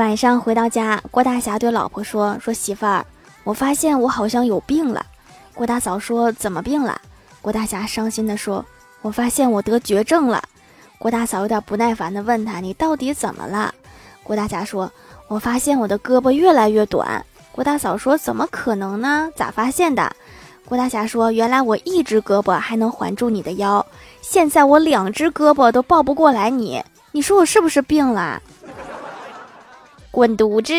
晚上回到家，郭大侠对老婆说：“说媳妇儿，我发现我好像有病了。”郭大嫂说：“怎么病了？”郭大侠伤心地说：“我发现我得绝症了。”郭大嫂有点不耐烦地问他：“你到底怎么了？”郭大侠说：“我发现我的胳膊越来越短。”郭大嫂说：“怎么可能呢？咋发现的？”郭大侠说：“原来我一只胳膊还能环住你的腰，现在我两只胳膊都抱不过来你，你说我是不是病了？”滚犊子！